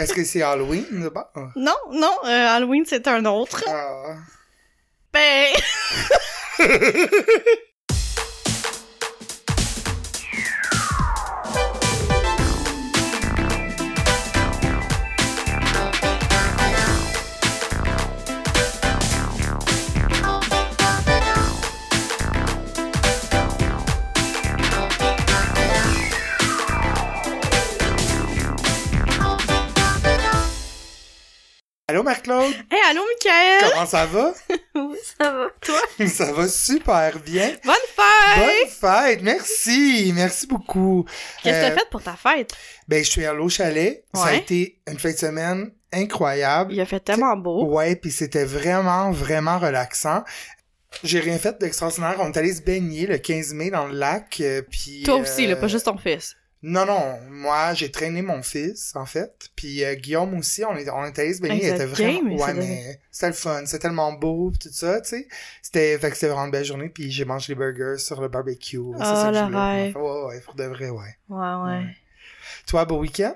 Est-ce que c'est Halloween là-bas? Non, non, euh, Halloween, c'est un autre. Ah. Ben... Allô, Marc-Claude? Hey, allô, Michael! Comment ça va? Oui, ça va. Toi? ça va super bien. Bonne fête! Bonne fête! Merci! Merci beaucoup. Qu'est-ce que Euh, t'as fait pour ta fête? Ben, je suis allé au chalet. Ça a été une fin de semaine incroyable. Il a fait tellement beau. Ouais, puis c'était vraiment, vraiment relaxant. J'ai rien fait d'extraordinaire. On est allé se baigner le 15 mai dans le lac, euh, puis... Toi aussi, là, euh, pas juste ton fils. Non, non. Moi, j'ai traîné mon fils, en fait. Puis euh, Guillaume aussi, on est, on est allé se baigner. Il était vraiment... ouais, mais c'était le fun. C'était tellement beau, pis tout ça, tu sais. C'était... Fait que c'était vraiment une belle journée. Puis j'ai mangé les burgers sur le barbecue. C'est Ah, ça que je le voulais. Ouais, ouais, pour de vrai, ouais. Ouais, ouais. Ouais. Toi, beau week-end?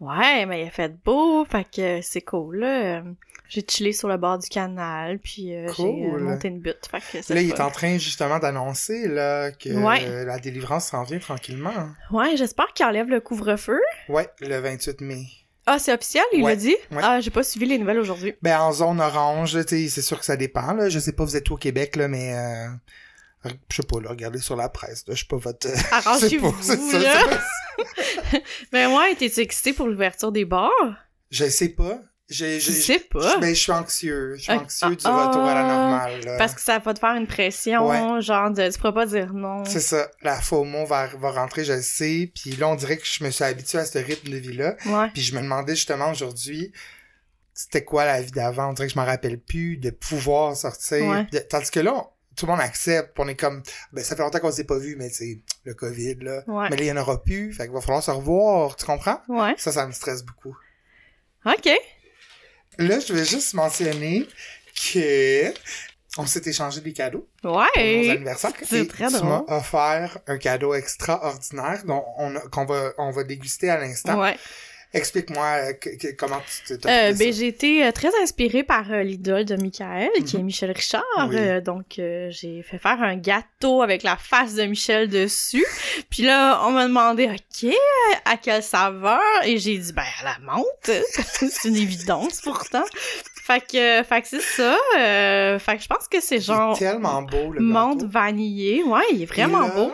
Ouais, mais il a fait beau, fait que c'est cool, là. J'ai chillé sur le bord du canal, puis euh, j'ai euh, monté une butte, fait que c'est Là, il est en train justement d'annoncer là que Ouais. euh, la délivrance s'en vient tranquillement. Ouais, j'espère qu'il enlève le couvre-feu. Ouais, le 28 mai. Ah, c'est officiel, il Ouais, l'a dit? ouais. Ah, j'ai pas suivi les nouvelles aujourd'hui. Ben en zone orange, c'est sûr que ça dépend. Là. Je sais pas, vous êtes où au Québec, là, mais euh, je sais pas, là, regardez sur la presse. Là, je suis pas votre. Arrangez-vous, c'est ça, là. pas- Ben ouais, t'es-tu excité pour l'ouverture des bars? Je sais pas. Je sais pas. Ben, je suis anxieux. Je suis Ah, anxieux du ah, retour à la ah, normale. là. Parce que ça va te faire une pression, Ouais. genre de tu pourras pas dire non. C'est ça. La FOMO va, va rentrer, je le sais. Puis là, on dirait que je me suis habitué à ce rythme de vie-là. Ouais. Puis je me demandais justement aujourd'hui, c'était quoi la vie d'avant? On dirait que je m'en rappelle plus, de pouvoir sortir. Ouais. De- tandis que là, on- tout le monde accepte, on est comme, ben ça fait longtemps qu'on s'est pas vu, mais c'est le COVID, là. Ouais. Mais là, il y en aura plus, fait qu'il va falloir se revoir, tu comprends? Ouais. Ça, ça me stresse beaucoup. OK. Là, je vais juste mentionner que on s'est échangé des cadeaux pour nos Ouais. anniversaires. c'est très tu drôle. m'as offert un cadeau extraordinaire dont on qu'on va, on va déguster à l'instant. Ouais. Explique-moi euh, comment tu t'es Euh, ben, j'ai été euh, très inspirée par euh, l'idole de Michael, qui est Mhm. Michel Richard. Oui. Euh, donc, j'ai fait faire un gâteau avec la face de Michel dessus. Puis là, on m'a demandé, OK, à quelle saveur? Et j'ai dit, ben, à la menthe. c'est une évidence, pourtant. Fait que, fait que c'est ça. Euh, fait que je pense que c'est genre tellement beau, le menthe gâteau. vanillée. Ouais, il est vraiment là, beau.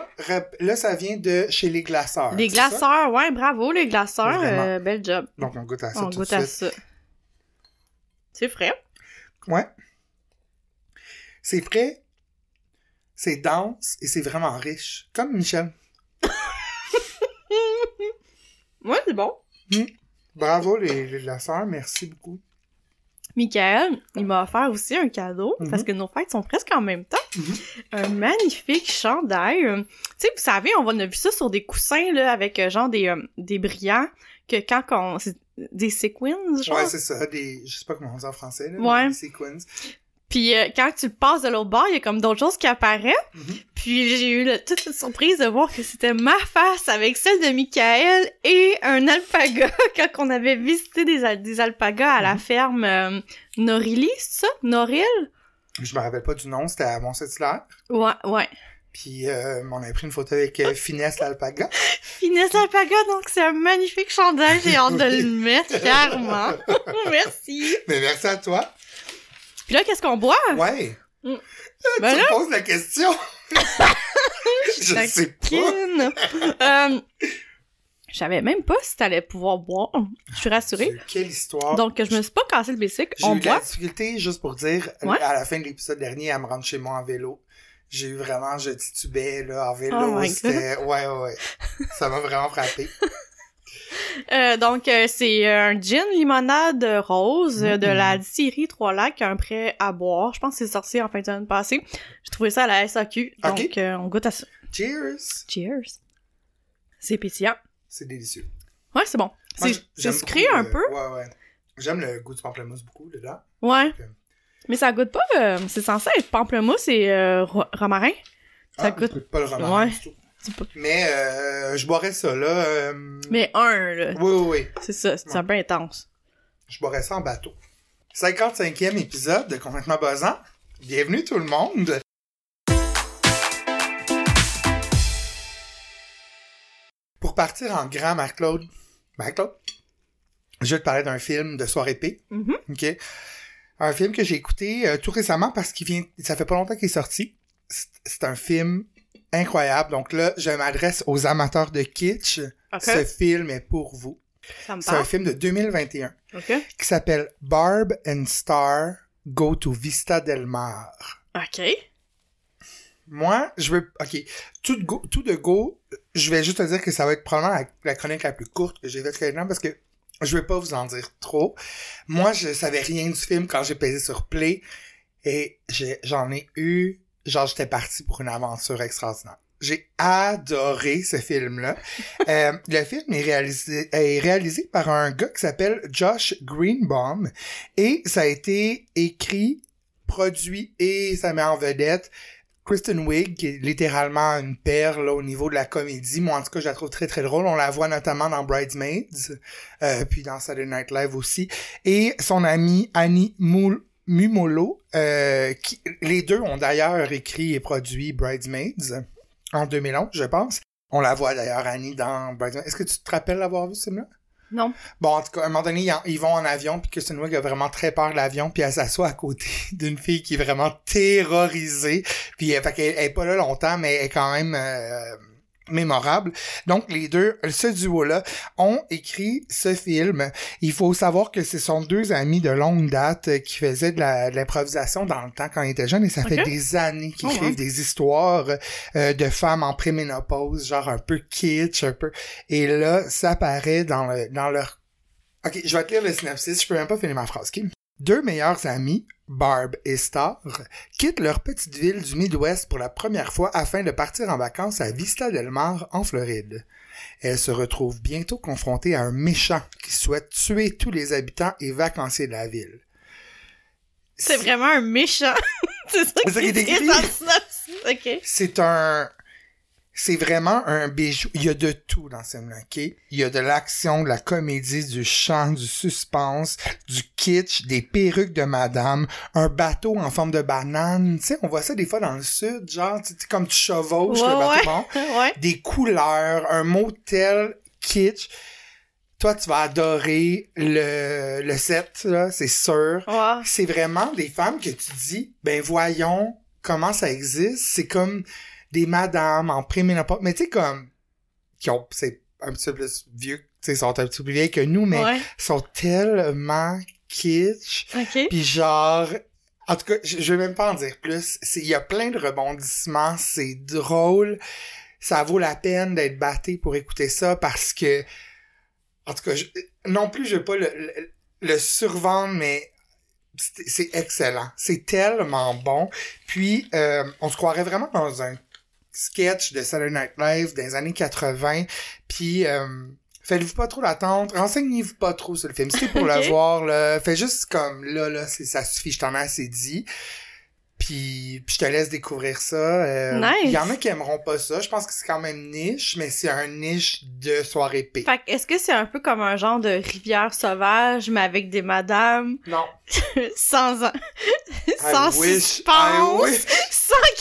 Là, ça vient de chez les glaceurs. Les glaceurs, ouais, bravo les glaceurs. Euh, bel job. Donc, on goûte à ça On tout goûte de à ça. C'est frais. Ouais. C'est frais, c'est dense et c'est vraiment riche. Comme Michel. Ouais, c'est bon. Bravo, les, les glaceurs. Merci beaucoup. Michael, il m'a offert aussi un cadeau, Mhm. parce que nos fêtes sont presque en même temps. Mhm. Un magnifique chandail. euh, Tu sais, vous savez, on a vu ça sur des coussins, là, avec euh, genre des, euh, des brillants, que quand on... Des sequins, genre? Ouais, c'est ça. Des, je sais pas comment on dit en français. Là, Ouais. Des sequins. Puis euh, quand tu le passes de l'autre bord, il y a comme d'autres choses qui apparaissent. Mhm. Puis j'ai eu le- toute une surprise de voir que c'était ma face avec celle de Michael et un alpaga quand on avait visité des, al- des alpagas à la Mhm. ferme euh, Norili, c'est ça? Noril? Je me rappelle pas du nom, c'était à Mont-Saint-Hilaire. Ouais, ouais. Puis, euh, on a pris une photo avec euh, Finesse l'alpaga. Finesse alpaga, donc c'est un magnifique chandail, j'ai hâte de le mettre, clairement. Merci. Mais merci à toi. Puis là, qu'est-ce qu'on boit? Ouais. Mm. Euh, Ben tu là- me poses la question. je La sais pas. Euh, je savais même pas si t'allais pouvoir boire. Je suis rassurée. Quelle histoire. Donc, je me suis pas cassé le bicycle. J'ai On eu de la boit. difficulté, juste pour dire, Ouais. à la fin de l'épisode dernier, à me rendre chez moi en vélo. J'ai eu vraiment, je titubais, là, en vélo. Oh ouais, ouais, ouais. Ça m'a vraiment frappé. Euh, donc, euh, c'est un gin limonade rose euh, de Mm. la distillerie Trois Lacs, un prêt à boire. Je pense que c'est sorti en fin de semaine passée. J'ai trouvé ça à la SAQ. Donc, euh, on goûte à ça. Cheers! Cheers. C'est pétillant. C'est délicieux. Ouais, c'est bon. C'est sucré un peu? Ouais, ouais. J'aime le goût du pamplemousse beaucoup, dedans. Ouais. Mais ça goûte pas. euh, c'est censé être pamplemousse et euh, ro- romarin. Ça Ah, goûte- pas le romarin Ouais. du tout. Pas- Mais, euh, je boirais ça, là. euh, Mais un, là. Oui, oui, oui. C'est ça. C'est Ouais. un peu intense. Je boirais ça en bateau. 55e épisode de Complètement Buzzant. Bienvenue tout le monde. Pour partir en grand, Marc-Claude, Marc-Claude, je vais te parler d'un film de soirée. Mhm. OK? Un film que j'ai écouté euh, tout récemment parce qu'il vient, ça fait pas longtemps qu'il est sorti. C'est un film incroyable. Donc là, je m'adresse aux amateurs de kitsch. Ok. Ce film est pour vous. Ça me C'est un film de 2021 OK. qui s'appelle Barb and Star Go to Vista Del Mar. OK. Moi, je veux... OK. Tout de go, tout de go je vais juste te dire que ça va être probablement la, la chronique la plus courte que j'ai faite maintenant parce que je vais pas vous en dire trop. Moi, je savais rien du film quand j'ai pesé sur Play et j'en ai eu... Genre, j'étais parti pour une aventure extraordinaire. J'ai adoré ce film-là. Euh, le film est réalisé, est réalisé par un gars qui s'appelle Josh Greenbaum et ça a été écrit, produit et ça met en vedette Kristen Wiig, qui est littéralement une perle là, au niveau de la comédie. Moi, en tout cas, je la trouve très, très drôle. On la voit notamment dans Bridesmaids, euh, puis dans Saturday Night Live aussi. Et son amie Annie Moul Mumolo, euh, qui, les deux ont d'ailleurs écrit et produit Bridesmaids en 2011, je pense. On la voit d'ailleurs, Annie, dans Bridesmaids. Est-ce que tu te rappelles l'avoir vu, ce film-là? Non. Bon, en tout cas, à un moment donné, ils, en- ils vont en avion, puis Kristen Wiig a vraiment très peur de l'avion, puis elle s'assoit à côté d'une fille qui est vraiment terrorisée. Puis, euh, fait qu'elle elle est pas là longtemps, mais elle est quand même euh, mémorable. Donc, les deux, ce duo-là, ont écrit ce film. Il faut savoir que ce sont deux amis de longue date euh, qui faisaient de l'improvisation dans le temps quand ils étaient jeunes, et ça fait des années qu'ils Oh, écrivent ouais. des histoires euh, de femmes en préménopause, genre un peu kitsch, un peu... Et là, ça apparaît dans, le, dans leur... Ok, je vais te lire le synopsis, je peux même pas finir ma phrase, ok? Deux meilleurs amis, Barb et Star, quittent leur petite ville du Midwest pour la première fois afin de partir en vacances à Vista Del Mar, en Floride. Elles se retrouvent bientôt confrontées à un méchant qui souhaite tuer tous les habitants et vacanciers de la ville. C'est vraiment un méchant. c'est ça, qui est écrit. C'est un... C'est vraiment un bijou. Il y a de tout dans ce film-là, ok? Il y a de l'action, de la comédie, du chant, du suspense, du kitsch, des perruques de madame, un bateau en forme de banane. Tu sais, on voit ça des fois dans le sud, genre, tu sais, comme tu chevauches Ouais, le bateau. ouais. bon. ouais. des couleurs, un motel kitsch. Toi, tu vas adorer le, le set, là, c'est sûr. Ouais. C'est vraiment des femmes que tu dis, ben voyons comment ça existe. C'est comme des madames en préménopause, mais tu sais, comme, qui ont, c'est un petit peu plus vieux, tu sais, sont un petit peu plus vieilles que nous, mais Ouais. sont tellement kitsch. OK. Puis genre, en tout cas, je, je vais même pas en dire plus. C'est- Il y a plein de rebondissements, c'est drôle. Ça vaut la peine d'être batté pour écouter ça parce que, en tout cas, je- non plus je veux pas le, le, le survendre, mais c'est c'est excellent. C'est tellement bon. Puis, euh, on se croirait vraiment dans un sketch de Saturday Night Live des années 80. Puis, euh, faites-vous pas trop l'attente. Renseignez-vous pas trop sur le film. C'est pour Ok. le voir, là, fais juste comme là, là, c'est- ça suffit, je t'en ai assez dit. Puis, puis je te laisse découvrir ça. Euh, Nice. Il y en a qui aimeront pas ça. Je pense que c'est quand même niche, mais c'est un niche de soirée P. Fait que est-ce que c'est un peu comme un genre de rivière sauvage, mais avec des madames, Non. sans, en- I sans wish, I suspense, wish.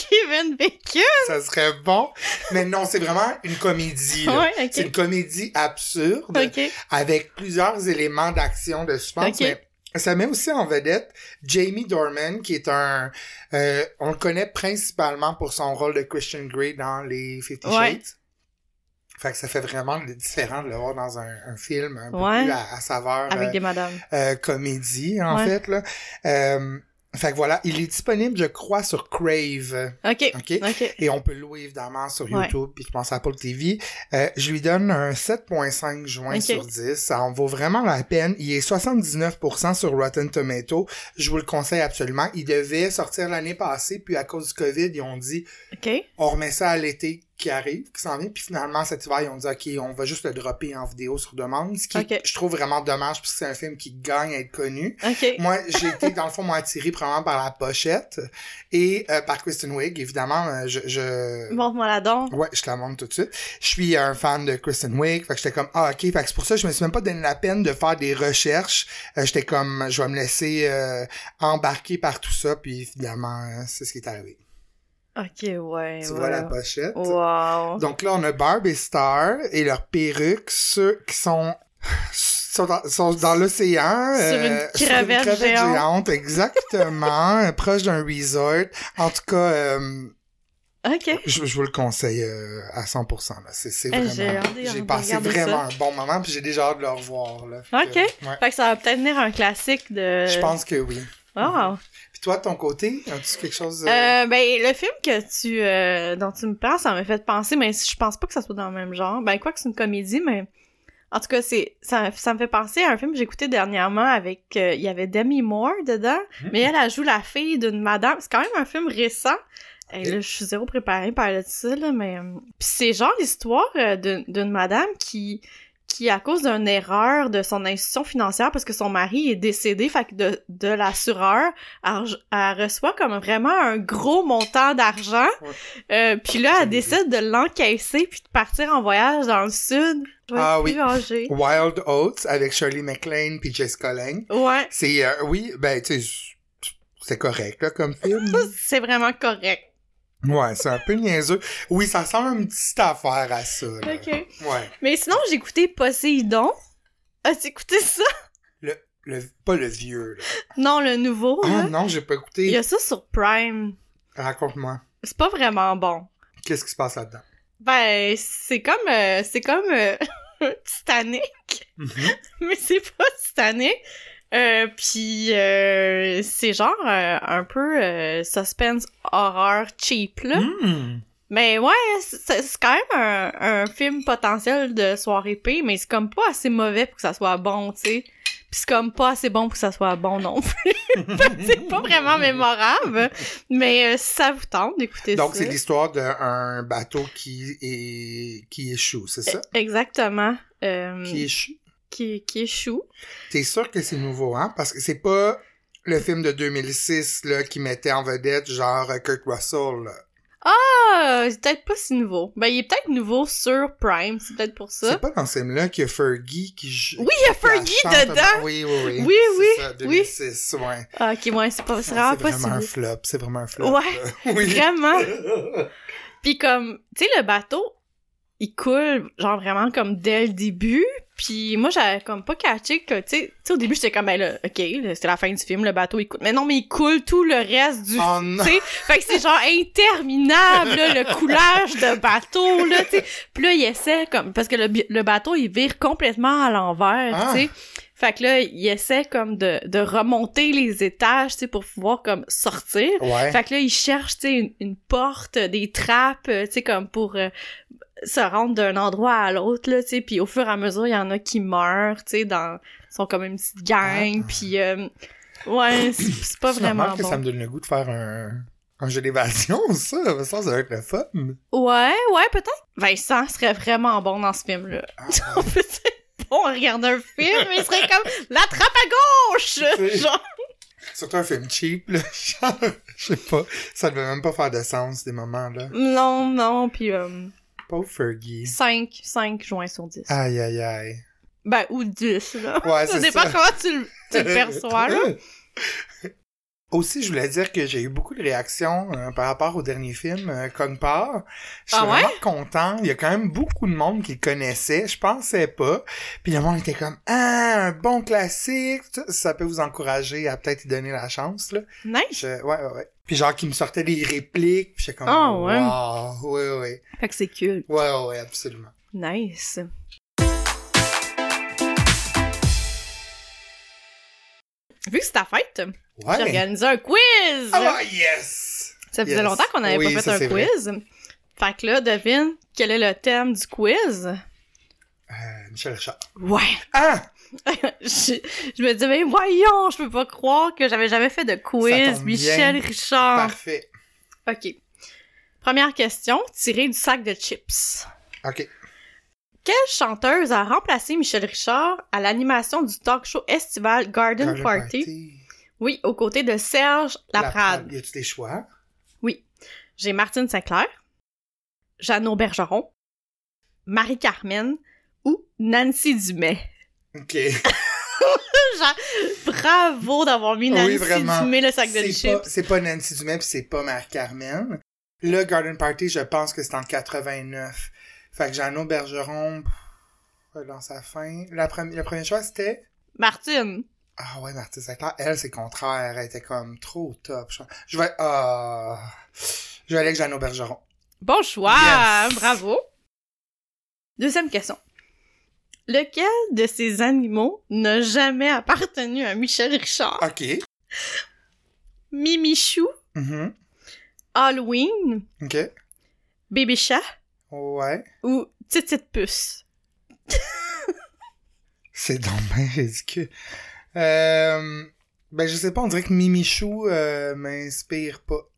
Kevin Bacon? ça serait bon. Mais non, c'est vraiment une comédie. Ouais, ok. C'est une comédie absurde OK. avec plusieurs éléments d'action de suspense. Ok. Mais ça met aussi en vedette Jamie Dorman, qui est un... euh, on le connaît principalement pour son rôle de Christian Grey dans les Fifty Ouais. Shades. Fait que ça fait vraiment différent de le voir dans un, un film un peu Ouais. plus à, à saveur Avec euh, des madames. euh, comédie, en fait. Là. Fait que voilà, il est disponible, je crois, sur Crave. OK. OK? OK. Et on peut le louer évidemment sur. YouTube, puis je pense à Apple TV. Euh, je lui donne un 7.5 juin Ok. sur 10. Ça en vaut vraiment la peine. Il est 79% sur Rotten Tomato. Je vous le conseille absolument. Il devait sortir l'année passée, puis à cause du COVID, ils ont dit OK. on remet ça à l'été qui arrive, qui s'en vient, puis finalement cet hiver, ils ont dit ok, on va juste le dropper en vidéo sur demande, ce qui je trouve vraiment dommage parce que c'est un film qui gagne à être connu. Ok. Moi, j'ai été dans le fond moi attiré probablement par la pochette et euh, par Kristen Wiig, évidemment, euh, je, je... Montre-moi la don. Ouais, je te la montre tout de suite. Je suis un fan de Kristen Wiig, fait que j'étais comme ah ok, fait que c'est pour ça que je me suis même pas donné la peine de faire des recherches. Euh, j'étais comme je vais me laisser euh, embarquer par tout ça, puis finalement euh, c'est ce qui est arrivé. Ok, ouais. Tu ouais. vois la pochette? Wow. Donc là, on a Barb et Star et leurs perruques, ceux qui sont sont dans, sont dans l'océan. Sur une euh, crevette géante. exactement, euh, proche d'un resort. En tout cas, euh, Ok. je, je vous le conseille euh, à 100%. Là. C'est, vraiment... J'ai passé vraiment ça. un bon moment, puis j'ai déjà hâte de le revoir. Là. Fait Ok. que, ouais. Fait que ça va peut-être venir un classique de. Je pense que oui. Wow. Puis toi, de ton côté, as-tu quelque chose... euh, Euh, ben, le film que tu, euh, dont tu me parles, ça m'a fait penser, mais je pense pas que ça soit dans le même genre. Ben, quoi que c'est une comédie, mais en tout cas, c'est, ça, ça me fait penser à un film que j'ai écouté dernièrement avec, euh, il y avait Demi Moore dedans, Hmm. mais elle, elle joue la fille d'une madame. C'est quand même un film récent. Et là, je suis zéro préparée par de ça, là, mais... euh, Puis c'est genre l'histoire euh, d'une d'une madame qui, qui, à cause d'une erreur de son institution financière, parce que son mari est décédé, fait que de, de l'assureur, elle, elle reçoit comme vraiment un gros montant d'argent. Euh, puis là, elle décide de l'encaisser puis de partir en voyage dans le sud. Ah oui. Wild Oats avec Shirley MacLaine puis Jessica Lange. Ouais, C'est... euh, oui, ben, tu sais, c'est correct, là, comme film. c'est vraiment correct. Ouais, c'est un peu niaiseux. Oui, ça ressemble à une petite affaire à ça. Là. Ok. Ouais. Mais sinon, j'ai écouté Poséidon. As-tu écouté ça? Le, le, pas le vieux, là. Non, le nouveau, Ah là. non, j'ai pas Il y écouté. a ça sur Prime. Raconte-moi. C'est pas vraiment bon. Qu'est-ce qui se passe là-dedans? Ben, c'est comme... euh, c'est comme... euh, Titanic. mais c'est pas Titanic. Euh, puis euh, c'est genre euh, un peu euh, suspense horreur cheap là. Hmm. Mais ouais, c'est quand même un, un film potentiel de soirée P, mais c'est comme pas assez mauvais pour que ça soit bon, tu sais. Puis c'est comme pas assez bon pour que ça soit bon non plus. c'est pas vraiment mémorable, mais euh, si ça vous tente d'écouter ça. Donc, c'est l'histoire d'un bateau qui est qui échoue, c'est ça? Exactement. Euh, Qui échoue? Qui, qui échoue. T'es sûr que c'est nouveau, hein? Parce que c'est pas le film de 2006 là, qui mettait en vedette genre Kurt Russell. là. Ah, c'est peut-être pas si nouveau. Ben, il est peut-être nouveau sur Prime, c'est peut-être pour ça. C'est pas dans ce film-là qu'il y a Fergie qui joue. Oui, il y a Fergie dedans! Oui, oui, oui. Oui, C'est oui, ça, oui. 2006, ouais. Ah, ok, ouais, c'est pas, c'est C'est vraiment pas si vraiment un flop, c'est vraiment un flop. Ouais. Oui. Vraiment. Puis comme, tu sais, le bateau, il coule, genre vraiment comme dès le début. Puis moi, j'avais comme pas catché que, tu sais, au début, j'étais comme, ben là, ok, c'était la fin du film, le bateau, il coule. Mais non, mais il coule tout le reste du Oh tu sais, fait que c'est genre interminable, là, le coulage de bateau, là, tu sais. Puis là, il essaie, comme, parce que le, le bateau, il vire complètement à l'envers, Ah. tu sais. Fait que là, il essaie comme de, de remonter les étages, tu sais, pour pouvoir comme sortir. Ouais. Fait que là, il cherche, tu sais, une, une porte, des trappes, euh, tu sais, comme pour euh, se rendre d'un endroit à l'autre, là, tu sais. Puis au fur et à mesure, il y en a qui meurent, tu sais, dans... Ils sont comme une petite gang, Ah. puis... euh, ouais, c'est pas vraiment que bon. ça me donne le goût de faire un, un jeu d'évasion, ça. Ça, ça va être le fun. Ouais, ouais, peut-être. Vincent serait vraiment bon dans ce film-là. Ah, On peut bon à regarder un film, il serait comme la trappe à gauche! Genre, Surtout un film cheap, là. Genre, je sais pas. Ça devait même pas faire de sens, des moments-là. non, non, puis euh, Pauvre Fergie. 5, 5 joints sur 10. Aïe, aïe, aïe. Ben, ou 10, là. Ouais, Ça dépend ça. comment tu, le- tu le perçois, là. Aussi, je voulais dire que j'ai eu beaucoup de réactions euh, par rapport au dernier film, euh, part. Je suis Ah ouais? vraiment content. Il y a quand même beaucoup de monde qui le connaissait. Je pensais pas. Puis le monde était comme, ah, un bon classique. Ça, ça peut vous encourager à peut-être y donner la chance, là. Nice! Je- ouais, ouais, ouais. Puis genre, qui me sortait des répliques. Puis j'étais comme, Ah, ouais. wow, ouais, ouais. Fait que c'est cool. Ouais, ouais, absolument. Nice. Vu que c'est ta fête, j'ai Ouais. organisé un quiz! Ah, yes! Ça faisait Yes. longtemps qu'on n'avait Oui, pas fait un c'est vrai. quiz. Fait que là, devine, quel est le thème du quiz? Euh, Michel Richard. Ouais! Ah! je, je me dis, mais voyons, je peux pas croire que j'avais jamais fait de quiz. Michel bien. Richard. Parfait. OK. Première question, tirée du sac de chips. OK. Quelle chanteuse a remplacé Michel Richard à l'animation du talk show estival Garden, Garden Party? Oui, aux côtés de Serge Laprade. Y a-tu des choix? Oui. J'ai Martine Sinclair, Jeannot Bergeron, Marie-Carmen ou Nancy Dumais? OK. Genre, bravo d'avoir mis Oui, Nancy. Dumais le sac de chips. c'est pas Nancy Dumais puis c'est pas Marie-Carmen. Le Garden Party, je pense que c'est en 89. Fait que Jeannot Bergeron, dans sa fin. La premi- le premier choix, c'était... Martine. Ah ouais, Martine Sinclair. Elle, c'est contraire. Elle était comme trop top. Je- vais... Ah... Je vais aller avec Jeannot Bergeron. Bon choix, Yes. bravo. Deuxième question. Lequel de ces animaux n'a jamais appartenu à Michel Richard? OK. Mimichou, Mhm. Halloween, OK. Bébé chat Ouais. ou Titite puce? C'est donc bien ridicule. Euh... Ben, je sais pas, on dirait que Mimichou euh, m'inspire pas.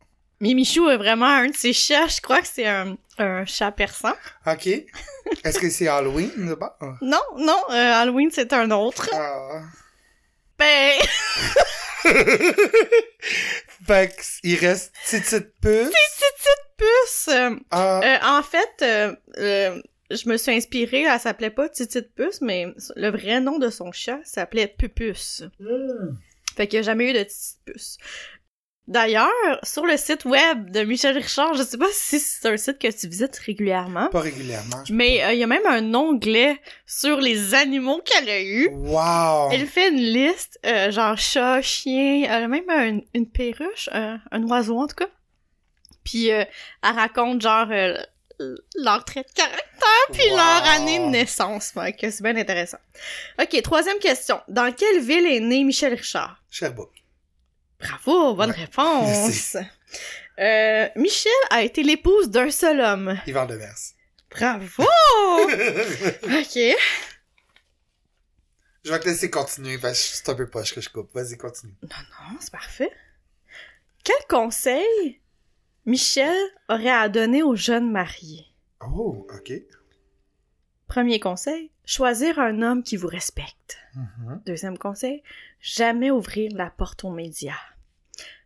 Mimichou est vraiment un de ces chats, je crois que c'est un, un chat persan. OK. Est-ce que c'est Halloween, d'abord? Non, non, euh, Halloween c'est un autre. Ah. Ben, fait que, il reste Titite Puce. Titite puce! euh, Ah, Euh, en fait, euh, euh, je me suis inspirée, elle s'appelait pas Titite Puce, mais le vrai nom de son chat s'appelait Pupus. hmm. Fait qu'il n'y a jamais eu de Titite Puce. D'ailleurs, sur le site web de Michel Richard, je sais pas si c'est un site que tu visites régulièrement, Pas régulièrement. mais euh, il y a même un onglet sur les animaux qu'elle a eus. pas. Wow! Elle fait une liste, euh, genre chat, chien, elle a même un- une perruche, un, un oiseau en tout cas. Puis euh, elle raconte genre euh, leur trait de caractère puis Wow. leur année de naissance. Que c'est bien intéressant. Ok, troisième question. Dans quelle ville est né Michel Richard? Sherbrooke. Bravo, bonne Ouais, réponse. Euh, Michel a été l'épouse d'un seul homme. Yvan Demers. Bravo! ok. Je vais te laisser continuer parce que c'est un peu poche que je coupe. Vas-y, continue. Non, c'est parfait. Quel conseil Michel aurait à donner aux jeunes mariés? Oh, OK. Premier conseil, choisir un homme qui vous respecte. Mhm. Deuxième conseil, jamais ouvrir la porte aux médias.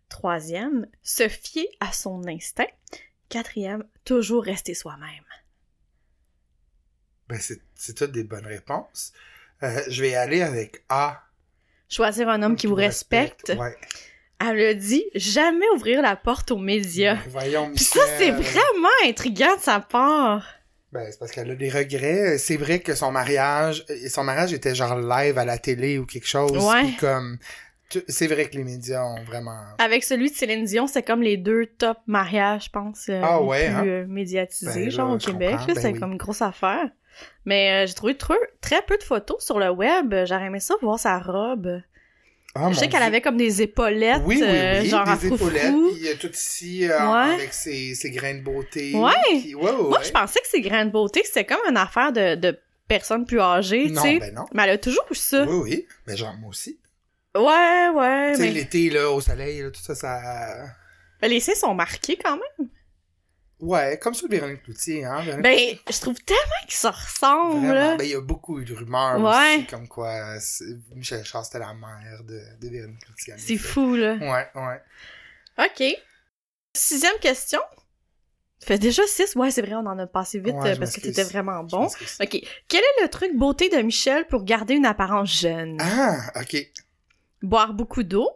Troisième, se fier à son instinct. Quatrième, toujours rester soi-même. Ben, c'est, toutes des bonnes réponses. Euh, je vais aller avec A. Choisir un homme qui vous respecte. Ouais. Elle a dit jamais ouvrir la porte aux médias. Voyons, Puis ça, c'est vraiment intriguant de sa part. Ben, c'est parce qu'elle a des regrets. C'est vrai que son mariage, son mariage était genre live à la télé ou quelque chose. Ouais. Puis comme, c'est vrai que les médias ont vraiment. Avec celui de Céline Dion, c'est comme les deux top mariages, je pense, euh, Ah les ouais, plus hein? euh, médiatisés, Ben là, genre au Québec. ben c'est oui. comme une grosse affaire. Mais euh, j'ai trouvé très, très peu de photos sur le web. J'aurais aimé ça voir sa robe. Ah, je sais qu'elle avait comme des épaulettes, Oui, oui, euh, oui, genre des épaulettes, puis euh, tout ici, euh, Ouais. avec ses, ses grains de beauté. Ouais. Puis- ouais, ouais, Moi, je pensais que ces graines de beauté, c'était comme une affaire de, de personnes plus âgées, tu Non, sais. ben non. Mais elle a toujours eu ça. Oui, oui. Ben genre, moi aussi. Ouais, ouais. Tu sais, Mais... l'été, là, au soleil, là, tout ça, ça... mais les seins sont marqués quand même. Ouais, comme ça, Véronique Cloutier, hein. Véronique Ben, je trouve tellement qu'ils se ressemblent, Vraiment. là. Ben, il y a beaucoup de rumeurs Ouais. aussi, comme quoi Michel Charles c'était la mère de, de Véronique Cloutier. C'est fou, là. Ouais, ouais. OK. Sixième question. Fait déjà six. Ouais, c'est vrai, on en a passé vite Ouais, euh, parce que t'étais vraiment bon. OK. Quel est le truc beauté de Michel pour garder une apparence jeune? Ah, ok. Boire beaucoup d'eau,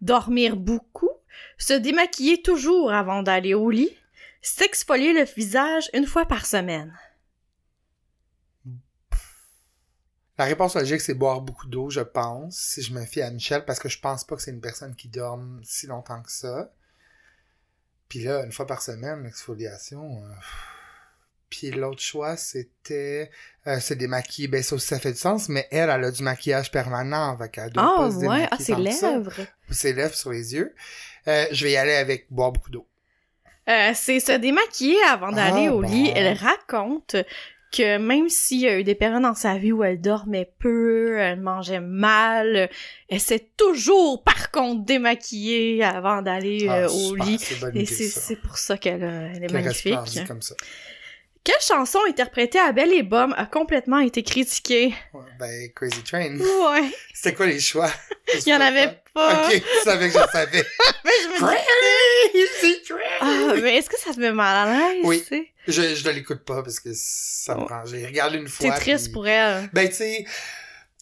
dormir beaucoup, se démaquiller toujours avant d'aller au lit, s'exfolier le visage une fois par semaine. La réponse logique, c'est boire beaucoup d'eau, je pense, si je me fie à Michel, parce que je pense pas que c'est une personne qui dorme si longtemps que ça. Puis là, une fois par semaine, l'exfoliation. euh, Puis l'autre choix, c'était euh, se démaquiller. Ben ça aussi, ça fait du sens, mais elle, elle a du maquillage permanent, fait qu'elle doit Ah pas se ouais, ah ça. lèvres. Ses lèvres sur les yeux. Euh, je vais y aller avec boire beaucoup d'eau. Euh, c'est se démaquiller avant d'aller Ah, au lit. Elle raconte que même s'il y a eu des périodes dans sa vie où elle dormait peu, elle mangeait mal, elle s'est toujours, par contre, démaquillée avant d'aller Ah, euh, au super, lit. Et c'est pour ça qu'elle elle est magnifique. comme ça. Quelle chanson interprétée à Belle et Bomme a complètement été critiquée? Ouais, ben, Crazy Train. Ouais, C'était quoi les choix? il y en avait pas. Ok, tu savais que je savais. Mais je me Crazy Train! ah, mais est-ce que ça te met mal à l'aise? Oui. Je, je ne l'écoute pas parce que ça me prend. J'ai regardé une fois. C'est triste puis- pour elle. Ben, tu sais,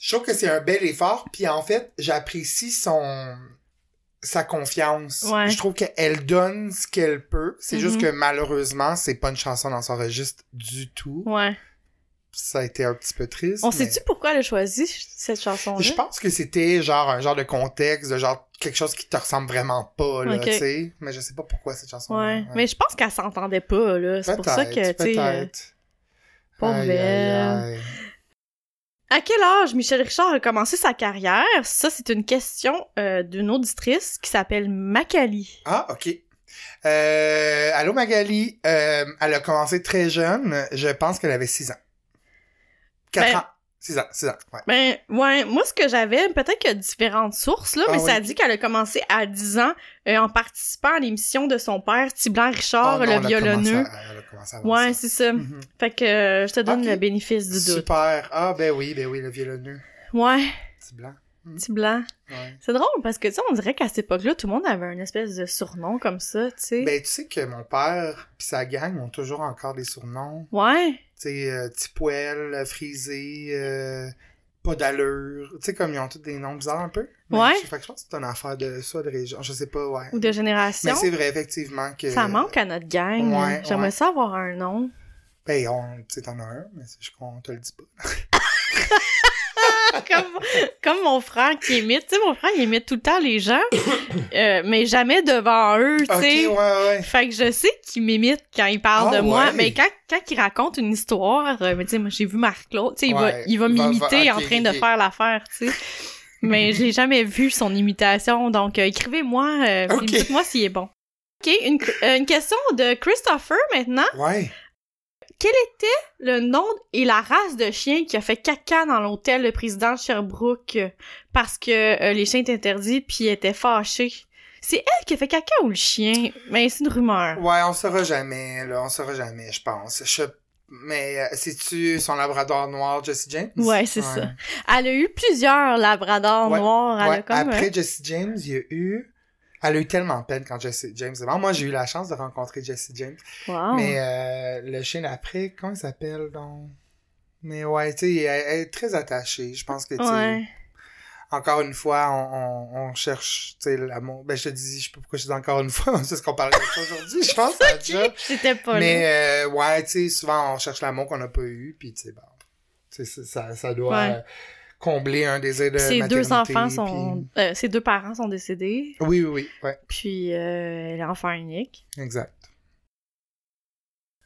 je trouve que c'est un bel effort. Puis en fait, j'apprécie son sa confiance. Ouais. Je trouve qu'elle donne ce qu'elle peut. C'est juste Mhm. que malheureusement, c'est pas une chanson dans son registre du tout. Ouais. Ça a été un petit peu triste. On mais- sait-tu pourquoi elle a choisi cette chanson-là? Je pense que c'était genre un genre de contexte, de genre quelque chose qui te ressemble vraiment pas, là, tu sais. Mais je sais pas pourquoi cette chanson. Ouais. Mais je pense qu'elle s'entendait pas, là. C'est pour ça que, tu sais. euh, Peut-être. pauvre Aïe, aïe, elle. aïe. À quel âge Michel Richard a commencé sa carrière? Ça, c'est une question euh, d'une auditrice qui s'appelle Macali. Ah, ok. Euh, allô Magali, euh, elle a commencé très jeune, je pense qu'elle avait 6 ans. 4 Ben- ans. 6 ans, 6 ans, ouais. Ben, ouais, moi, ce que j'avais, peut-être qu'il y a différentes sources, là, Ah mais oui. ça dit qu'elle a commencé à 10 ans euh, en participant à l'émission de son père, Tiblan Richard, Oh non, le elle a violonneux. Ouais, ça. c'est ça. Mhm. Fait que euh, je te donne le bénéfice du doute. Super. Ah, ben oui, ben oui, le violonneux. Ouais, C'est blanc. Tiblan. Ouais. C'est drôle parce que, tu sais, on dirait qu'à cette époque-là, tout le monde avait une espèce de surnom comme ça, tu sais. Ben, tu sais que mon père pis sa gang ont toujours encore des surnoms. Ouais. Tu sais, euh, petit poêle, euh, frisé, euh, pas d'allure. Tu sais, comme ils ont tous des noms bizarres un peu. Mais Ouais. Je, fait que je pense que c'est une affaire de ça, de région. Je sais pas, ouais. Ou de génération. Mais c'est vrai, effectivement, que... Ça manque à notre gang. Ouais, J'aimerais ouais. ça avoir un nom. Ben, on, tu sais, t'en as un, mais je qu'on te le dit pas. comme, comme mon frère qui imite. Tu sais, mon frère, il imite tout le temps les gens, euh, mais jamais devant eux, tu sais. ouais, ouais. Fait que je sais qu'il m'imite quand il parle Ah, de moi, ouais. mais quand, quand il raconte une histoire, euh, mais tu sais, moi j'ai vu Marc-Claude, tu sais, il va, il va Va- va- m'imiter en train de faire l'affaire, tu sais. Mais je l'ai jamais vu son imitation, donc euh, écrivez-moi, dites-moi s'il est bon. Ok, une, une question de Christopher maintenant. Ouais. Quel était le nom et la race de chien qui a fait caca dans l'hôtel le président de Sherbrooke? Parce que euh, les chiens étaient interdits puis était fâché? C'est elle qui a fait caca ou le chien? Mais c'est une rumeur. Ouais, on saura jamais, là. On saura jamais, je pense. Je... Mais euh, c'est-tu son labrador noir, Jesse James? Ouais, c'est ça. Elle a eu plusieurs labradors Ouais, noirs. Elle Ouais, a comme... après Jesse James, il y a eu... Elle a eu tellement peine quand Jesse James est mort. Moi, j'ai eu la chance de rencontrer Jesse James. wow. Mais euh, le chien d'après, comment il s'appelle, donc? Mais ouais, tu sais, elle, elle est très attachée. Je pense que, tu sais, Ouais. encore une fois, on, on, on cherche, tu sais, l'amour. Ben, je te dis, je sais pas pourquoi je dis encore une fois, c'est ce qu'on parlait aujourd'hui, je pense, à job. C'était pas là. Mais euh, ouais, tu sais, souvent on cherche l'amour qu'on n'a pas eu, puis tu sais, bon, tu sais, ça, ça, ça doit Ouais. euh, combler un désir de Ses maternité. deux enfants sont... euh, ses deux parents sont décédés. Oui, oui, oui, ouais, Puis euh, elle est enfant unique. exact.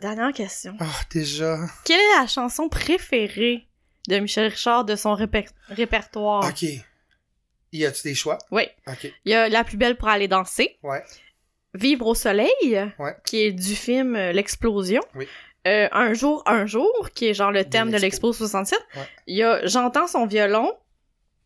Dernière question. Ah, déjà. Quelle est la chanson préférée de Michel Richard de son réper- répertoire? Ok. Y a-tu des choix? Oui. Ok. Il y a La plus belle pour aller danser. Ouais. Vivre au soleil, Ouais. qui est du film euh, L'explosion. Oui. Euh, un jour, un jour, qui est genre le thème de l'Expo. l'Expo 67. Ouais. Il y a J'entends son violon.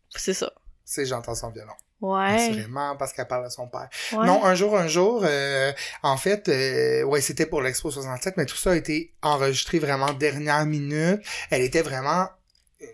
C'est ça. C'est J'entends son violon. Ouais. Assurément, parce qu'elle parle de son père. ouais. Non, un jour, un jour, euh, en fait, euh, ouais, c'était pour l'Expo 67, mais tout ça a été enregistré vraiment dernière minute. Elle était vraiment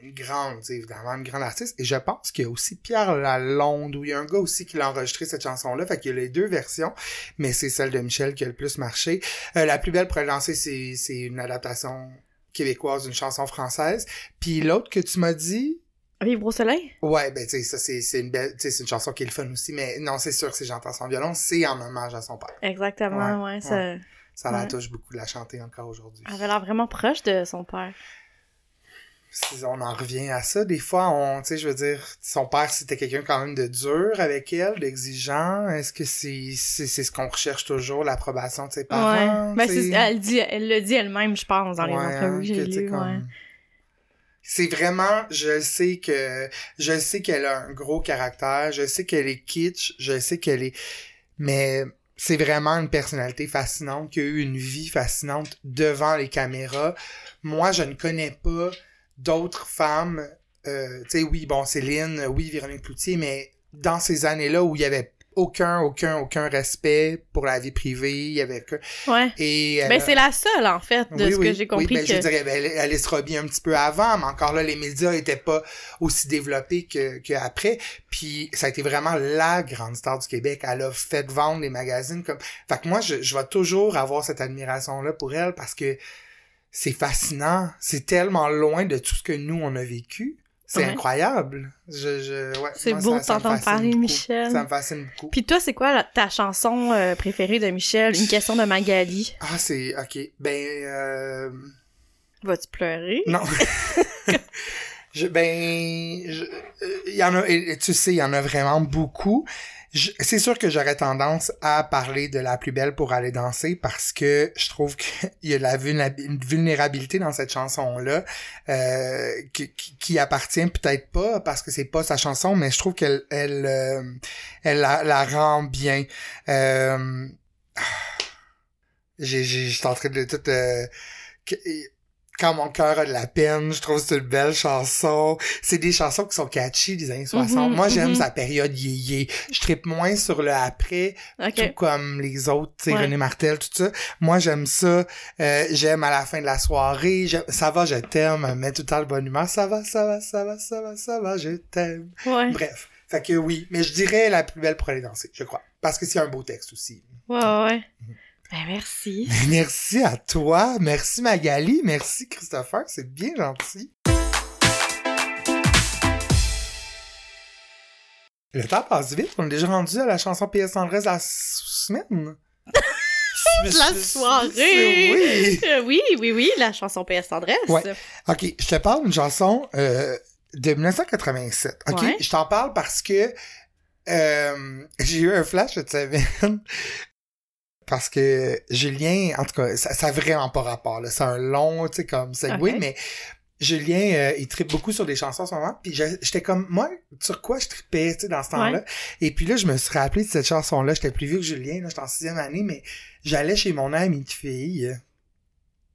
une grande, évidemment, une grande artiste. Et je pense qu'il y a aussi Pierre Lalonde, où il y a un gars aussi qui l'a enregistré cette chanson-là. Fait qu'il y a les deux versions, mais c'est celle de Michel qui a le plus marché. Euh, la plus belle pour lancer, c'est, c'est une adaptation québécoise d'une chanson française. Puis l'autre que tu m'as dit, Vivre au soleil? Ouais, ben tu sais, ça c'est c'est une belle, tu sais, c'est une chanson qui est le fun aussi, mais non, c'est sûr que si j'entends son violon, c'est en hommage à son père. Exactement, ouais. Ouais, ça... Ça la Ouais. touche beaucoup de la chanter encore aujourd'hui. Elle avait l'air vraiment proche de son père. Si on en revient à ça, des fois, on, tu sais, je veux dire, son père c'était quelqu'un quand même de dur avec elle, d'exigeant. Est-ce que c'est ce qu'on recherche toujours, l'approbation de ses parents? ouais. Ben, elle, dit, elle le dit elle-même, je pense, dans les Ouais, entrevues que j'ai que, tu sais, lues. comme- ouais. C'est vraiment, je sais que, je sais qu'elle a un gros caractère, je sais qu'elle est kitsch, je sais qu'elle est, mais c'est vraiment une personnalité fascinante qui a eu une vie fascinante devant les caméras. Moi, je ne connais pas d'autres femmes. Euh, tu sais, oui, bon, Céline, oui, Véronique Cloutier, mais dans ces années-là où il y avait aucun, aucun, aucun respect pour la vie privée. Il y avait que... Ouais. Et, Ben, euh, c'est la seule, en fait, de oui, ce oui. que j'ai compris. Oui, ben, que... je dirais, ben, Alice Robbie un petit peu avant, mais encore là, les médias étaient pas aussi développés que, que après. Puis ça a été vraiment la grande star du Québec. Elle a fait vendre les magazines comme. Fait que moi, je, je vais toujours avoir cette admiration-là pour elle parce que c'est fascinant. C'est tellement loin de tout ce que nous on a vécu. C'est Ouais. incroyable. Je, je, ouais, C'est beau t'entendre parler, beaucoup. Michel. Ça me fascine beaucoup. Puis toi, c'est quoi la- ta chanson euh, préférée de Michel? Une question de Magali. Ah, c'est ok. Ben, euh, Vas-tu pleurer? Non. je, ben, euh, il y en a, et tu sais, il y en a vraiment beaucoup. C'est sûr que j'aurais tendance à parler de la plus belle pour aller danser parce que je trouve qu'il y a de la vulnérabilité dans cette chanson-là euh, qui, qui, appartient peut-être pas parce que c'est pas sa chanson, mais je trouve qu'elle elle, euh, elle la, la rend bien. Euh, j'ai, j'ai, j'étais en train de tout, euh, que- quand mon cœur a de la peine, je trouve que c'est une belle chanson. C'est des chansons qui sont catchy des années 60. Mhm, Moi, j'aime mhm. sa période yéyé. Je trippe moins sur le après, tout Ok. comme les autres, tu sais, Ouais. René Martel, tout ça. Moi, j'aime ça. Euh, j'aime à la fin de la soirée. Ça va, je t'aime. Mais tout le temps de bonne humeur. Ça va, ça va, ça va, ça va, ça va, je t'aime. Ouais. Bref. Fait que oui. Mais je dirais la plus belle pour aller danser, je crois. Parce que c'est un beau texte aussi. Ouais, ouais. Mhm. Ben, merci. Merci à toi. Merci Magali. Merci Christopher. C'est bien gentil. Le temps passe vite. On est déjà rendu à la chanson PS Tendresse de la semaine. La soirée! Oui. Euh, oui, oui, oui, la chanson PS Tendresse. Ouais. OK, je te parle d'une chanson euh, de 1987. OK, Ouais. je t'en parle parce que euh, j'ai eu un flash cette semaine. Parce que Julien, en tout cas, ça, ça a vraiment pas rapport. là. C'est un long, tu sais, comme segway, Ok. mais Julien, euh, il tripe beaucoup sur des chansons en ce moment. Puis j'étais comme, moi, sur quoi je tripais, tu sais, dans ce temps-là? Et puis là, je me suis rappelé de cette chanson-là. J'étais plus vieux que Julien, là, j'étais en sixième année, mais j'allais chez mon ami de fille,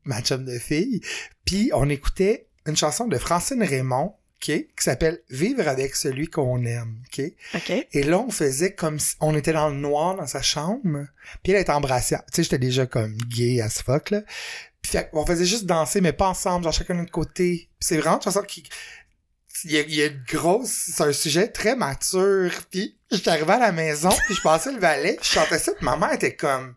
ma chum de fille, puis on écoutait une chanson de Francine Raymond, OK, qui s'appelle Vivre avec celui qu'on aime, OK? OK. Et là, on faisait comme si on était dans le noir dans sa chambre, puis elle était en brassière. Tu sais, j'étais déjà comme gay as fuck, là. Puis on faisait juste danser, mais pas ensemble, genre chacun de notre côté. Puis c'est vraiment une chanson qui... Il y, a, il y a une grosse... C'est un sujet très mature. Puis j'étais arrivé à la maison, puis je passais le valet, puis je chantais ça, puis ma mère était comme...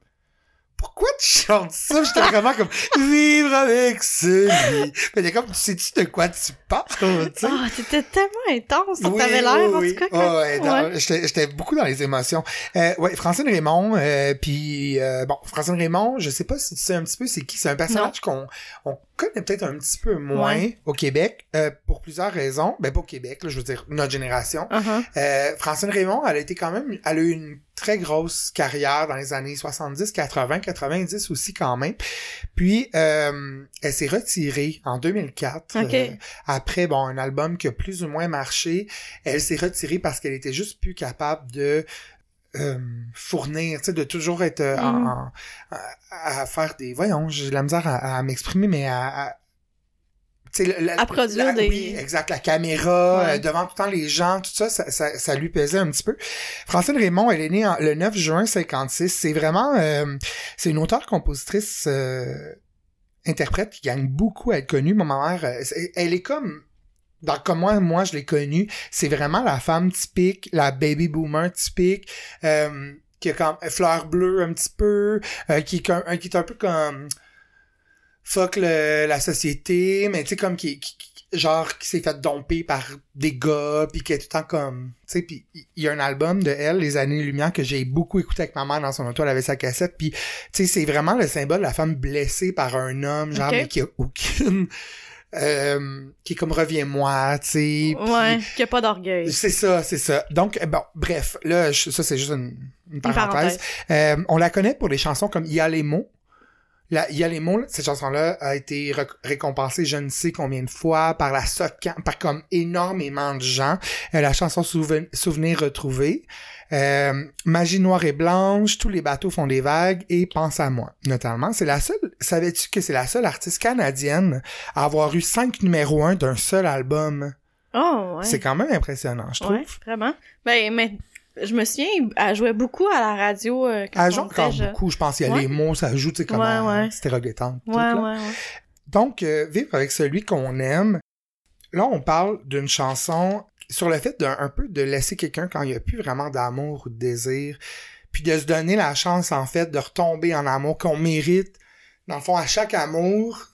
Pourquoi tu chantes ça? J'étais vraiment comme vivre avec celui. Était comme, tu sais-tu de quoi tu parles? Ah, t'étais tellement intense. Oui, T'avais l'air, oui, en oui. tout cas. Ah ouais. J'étais, beaucoup dans les émotions. Euh, ouais, Francine Raymond, euh, puis euh, bon, Francine Raymond, je sais pas si tu sais un petit peu c'est qui. C'est un personnage qu'on on connaît peut-être un petit peu moins Ouais. au Québec euh, pour plusieurs raisons. Ben pas au Québec, là, je veux dire notre génération. Uh-huh. Euh, Francine Raymond, elle a été quand même, elle a eu une très grosse carrière dans les années 70, 80, 90 aussi quand même. Puis euh, elle s'est retirée en 2004 Ok. euh, après bon un album qui a plus ou moins marché. Elle s'est retirée parce qu'elle était juste plus capable de euh, fournir, tu sais, de toujours être euh, en- Mhm. en- à, à faire des, voyons, j'ai de la misère à, à m'exprimer, mais à, la- À produire la- des- Oui, exact. La caméra, Ouais. euh, devant tout le temps les gens, tout ça, ça, ça, ça lui pesait un petit peu. Francine Raymond, elle est née en- le 9 juin 56. C'est vraiment... euh, c'est une auteure-compositrice... euh, interprète qui gagne beaucoup à être connue. Ma mère, euh, elle est comme... Dans, comme moi, moi, je l'ai connue. C'est vraiment la femme typique, la baby boomer typique, euh, qui a comme fleur bleue un petit peu, euh, qui, est qui est un peu comme fuck le- la société, mais tu sais, comme qui, qui- qui- genre qui s'est fait domper par des gars, puis qui est tout le temps comme, tu sais, puis il y a un album de elle, Les années lumière, que j'ai beaucoup écouté avec ma mère dans son auto, elle avait sa cassette, puis tu sais, c'est vraiment le symbole de la femme blessée par un homme, genre, mais qui a aucune, euh, qui est comme reviens-moi, tu sais, Ouais, qu'il n'y a pas d'orgueil. c'est ça, c'est ça. Donc, euh, bon, bref, là, je- ça, c'est juste une, une Une parenthèse. parenthèse. Euh, on la connaît pour des chansons comme Il y a les mots, La- Il y a les mots, cette chanson-là a été récompensée je ne sais combien de fois par la SOCAN, par comme énormément de gens. Euh, la chanson Souven- Souvenir retrouvé, euh, Magie noire et blanche, tous les bateaux font des vagues et Pense à moi, notamment. C'est la seule, savais-tu que c'est la seule artiste canadienne à avoir eu cinq numéros un d'un seul album? Oh, ouais. C'est quand même impressionnant, je trouve. Ouais, vraiment. Ben, mais je me souviens, elle jouait beaucoup à la radio euh, quand Elle joue encore jeune. beaucoup, je pense. Il y a Ouais. les mots, ça joue, tu sais, comme Ouais, ouais. ouais. Donc, euh, vivre avec celui qu'on aime. Là, on parle d'une chanson sur le fait d'un un peu de laisser quelqu'un quand il n'y a plus vraiment d'amour ou de désir, puis de se donner la chance, en fait, de retomber en amour qu'on mérite. Dans le fond, à chaque amour,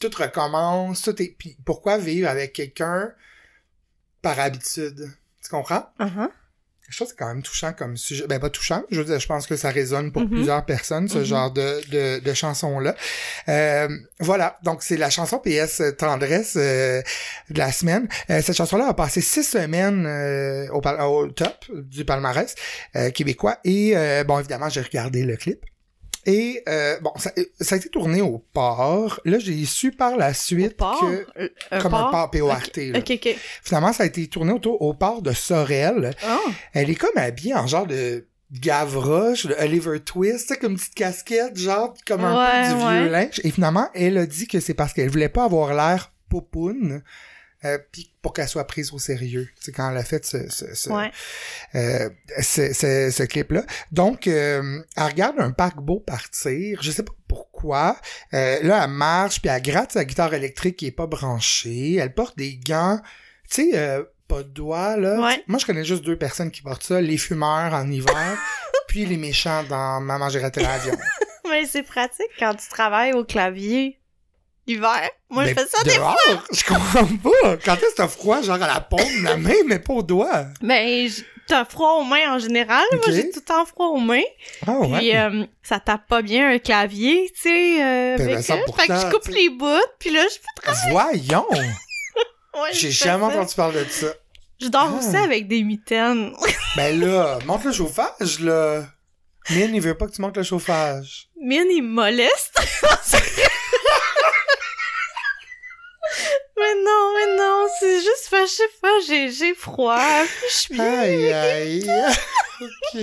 tout recommence, tout est... Puis pourquoi vivre avec quelqu'un par habitude? Tu comprends? Uh-huh. Je trouve que c'est quand même touchant comme sujet. Ben, pas touchant. Je veux dire, je pense que ça résonne pour Mhm. plusieurs personnes, ce Mhm. genre de, de, de chansons-là. Euh, voilà. Donc, c'est la chanson PS Tendresse euh, de la semaine. Euh, cette chanson-là a passé six semaines euh, au, au top du palmarès euh, québécois. Et, euh, bon, évidemment, j'ai regardé le clip. Et, euh, bon, ça, ça a été tourné au port. Là, j'ai su par la Au suite port? que... Euh, un Comme un port? P-O-R-T, là. Ok, ok. Finalement, ça a été tourné autour, au port de Sorel. Oh, Elle est comme habillée en genre de Gavroche, de Oliver Twist, comme une petite casquette, genre, comme un Ouais, peu du ouais. vieux linge. Et finalement, elle a dit que c'est parce qu'elle voulait pas avoir l'air popoune, euh, puis pour qu'elle soit prise au sérieux. C'est quand elle a fait ce, ce, ce, ouais. euh, ce, ce- ce clip-là. Donc, euh, elle regarde un paquebot partir. Je sais pas pourquoi. Là, elle marche, puis elle gratte sa guitare électrique qui est pas branchée. Elle porte des gants, tu sais, pas de doigts, là. Ouais. Moi, je connais juste deux personnes qui portent ça. Les fumeurs en hiver, puis les méchants dans Maman, j'ai raté l'avion. Mais c'est pratique quand tu travailles au clavier l'hiver. Moi, Mais je fais ça des dehors, je comprends pas. Quand est-ce que t'as froid, genre à la paume, la main, mais pas au doigt? Mais j- t'as froid aux mains en général. Moi, j'ai tout le temps froid aux mains. Ah ouais. Puis euh, ça tape pas bien un clavier, tu sais, euh, Ben, avec ben. Fait que je coupe les bouts, puis là, je peux Voyons! ouais, J'ai jamais entendu parler de ça. Je dors Ah. aussi avec des mitaines. Ben là, monte le chauffage, là. Mine, il veut pas que tu montes le chauffage. Mine, il moleste. mais non, mais non, c'est juste, fait, je sais pas, j'ai, j'ai froid, puis je suis. Aïe, aïe. ok.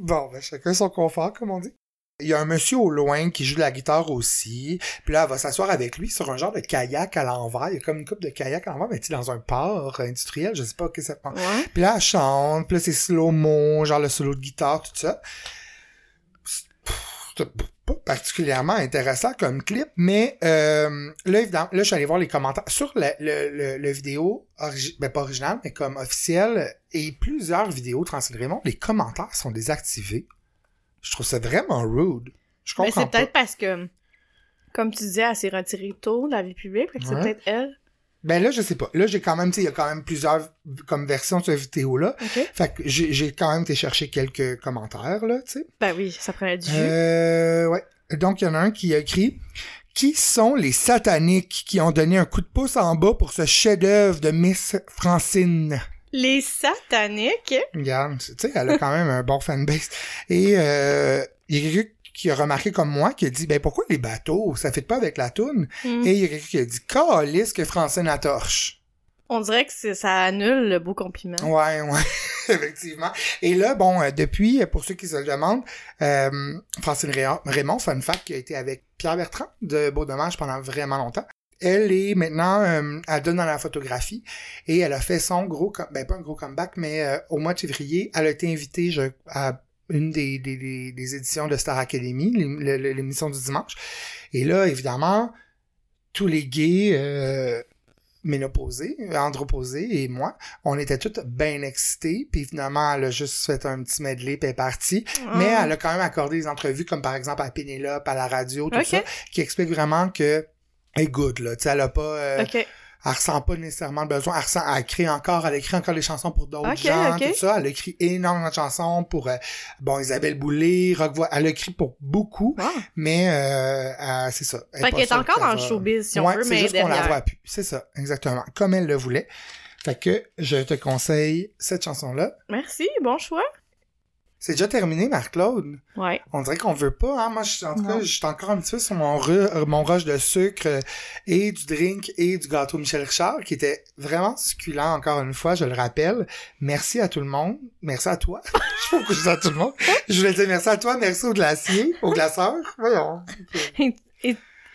Bon, ben chacun son confort, comme on dit. Il y a un monsieur au loin qui joue de la guitare aussi. Puis là, elle va s'asseoir avec lui sur un genre de kayak à l'envers. Il y a comme une coupe de kayak à l'envers, mais tu dans un port industriel, je sais pas que ça prend. Ouais. Puis là, elle chante, puis là, c'est slow-mo, genre le solo de guitare, tout ça. C'est pas particulièrement intéressant comme clip, mais euh, là, évidemment, là, je suis allé voir les commentaires sur le, le, le, le vidéo, origi- ben pas original, mais comme officiel, et plusieurs vidéos de Raymond, les commentaires sont désactivés. Je trouve ça vraiment rude. Je Mais comprends c'est pas. peut-être parce que, comme tu disais, elle s'est retirée tôt de la vie publique, que c'est Ouais. peut-être elle. Ben là, je sais pas. Là, j'ai quand même, tu sais, il y a quand même plusieurs comme versions de cette vidéo-là. OK? Fait que j'ai j'ai quand même été chercher quelques commentaires, là, tu sais. Ben oui, ça prenait du jus. Euh, ouais. Donc, il y en a un qui a écrit Qui sont les sataniques qui ont donné un coup de pouce en bas pour ce chef-d'œuvre de Miss Francine? Les sataniques? Regarde, tu sais, elle a quand même un bon fanbase. Et euh, il y a quelqu'un qui a remarqué comme moi qui a dit ben pourquoi les bateaux ça fait pas avec la toune? Hmm. et il y a quelqu'un qui a dit calisse que Francine a torche On dirait que ça annule le beau compliment. Ouais, ouais, effectivement. Et là, bon, euh, depuis, euh, pour ceux qui se le demandent, euh, Francine Raymond, fun fact, qui a été avec Pierre Bertrand de Beau Dommage pendant vraiment longtemps. Elle est maintenant, euh, elle donne dans la photographie et elle a fait son gros, ben pas un gros comeback, mais euh, au mois de février, elle a été invitée je, à une des, des, des, éditions de Star Academy, l'émission du dimanche. Et là, évidemment, tous les gays euh, ménopausés, androposés et moi, on était tous bien excités, puis finalement, elle a juste fait un petit medley, puis elle est partie. Mais Ah. elle a quand même accordé des entrevues, comme par exemple à Pénélope, à la radio, tout ça, qui explique vraiment que est good, là. Tu sais, elle a pas... euh. Elle ressent pas nécésairement le besoin. Elle, ressent, elle écrit encore, elle écrit encore des chansons pour d'autres Ok, gens, ok. tout ça. Elle a écrit énormément de chansons pour, euh, bon, Isabelle Boulay, Rock Vo- Elle a écrit pour beaucoup, Wow. mais euh, euh, c'est ça. Fait qu'elle est encore dans le showbiz, si on ouais, veut, mais juste qu'on la voit plus. C'est ça, exactement. Comme elle le voulait. Fait que je te conseille cette chanson-là. Merci, bon choix. C'est déjà terminé, Marc-Claude. Ouais. On dirait qu'on veut pas, hein. Moi, je, en tout cas, je suis encore un petit peu sur mon, euh, mon rush de sucre euh, et du drink et du gâteau Michel Richard, qui était vraiment succulent, encore une fois, je le rappelle. Merci à tout le monde. Merci à toi. je je dis à tout le monde. Je voulais dire merci à toi, merci au glacier, au glaceur. Voyons.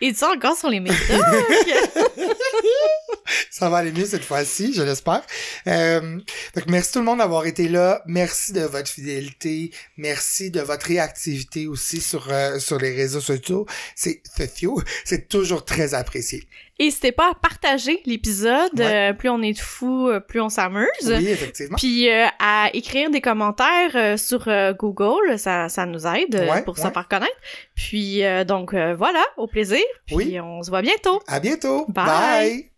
Et tu encore sur les médocs? Ça va aller mieux cette fois-ci, je l'espère. Euh, que merci tout le monde d'avoir été là. Merci de votre fidélité. Merci de votre réactivité aussi sur euh, sur les réseaux sociaux. C'est. C'est toujours très apprécié. N'hésitez pas à partager l'épisode. Ouais. euh, plus on est de fous, plus on s'amuse. Oui, effectivement. Puis euh, à écrire des commentaires euh, sur Google, ça, ça nous aide euh, Ouais, pour se faire connaître. Puis euh, donc euh, voilà, au plaisir. Puis Oui. on se voit bientôt. À bientôt. Bye. Bye.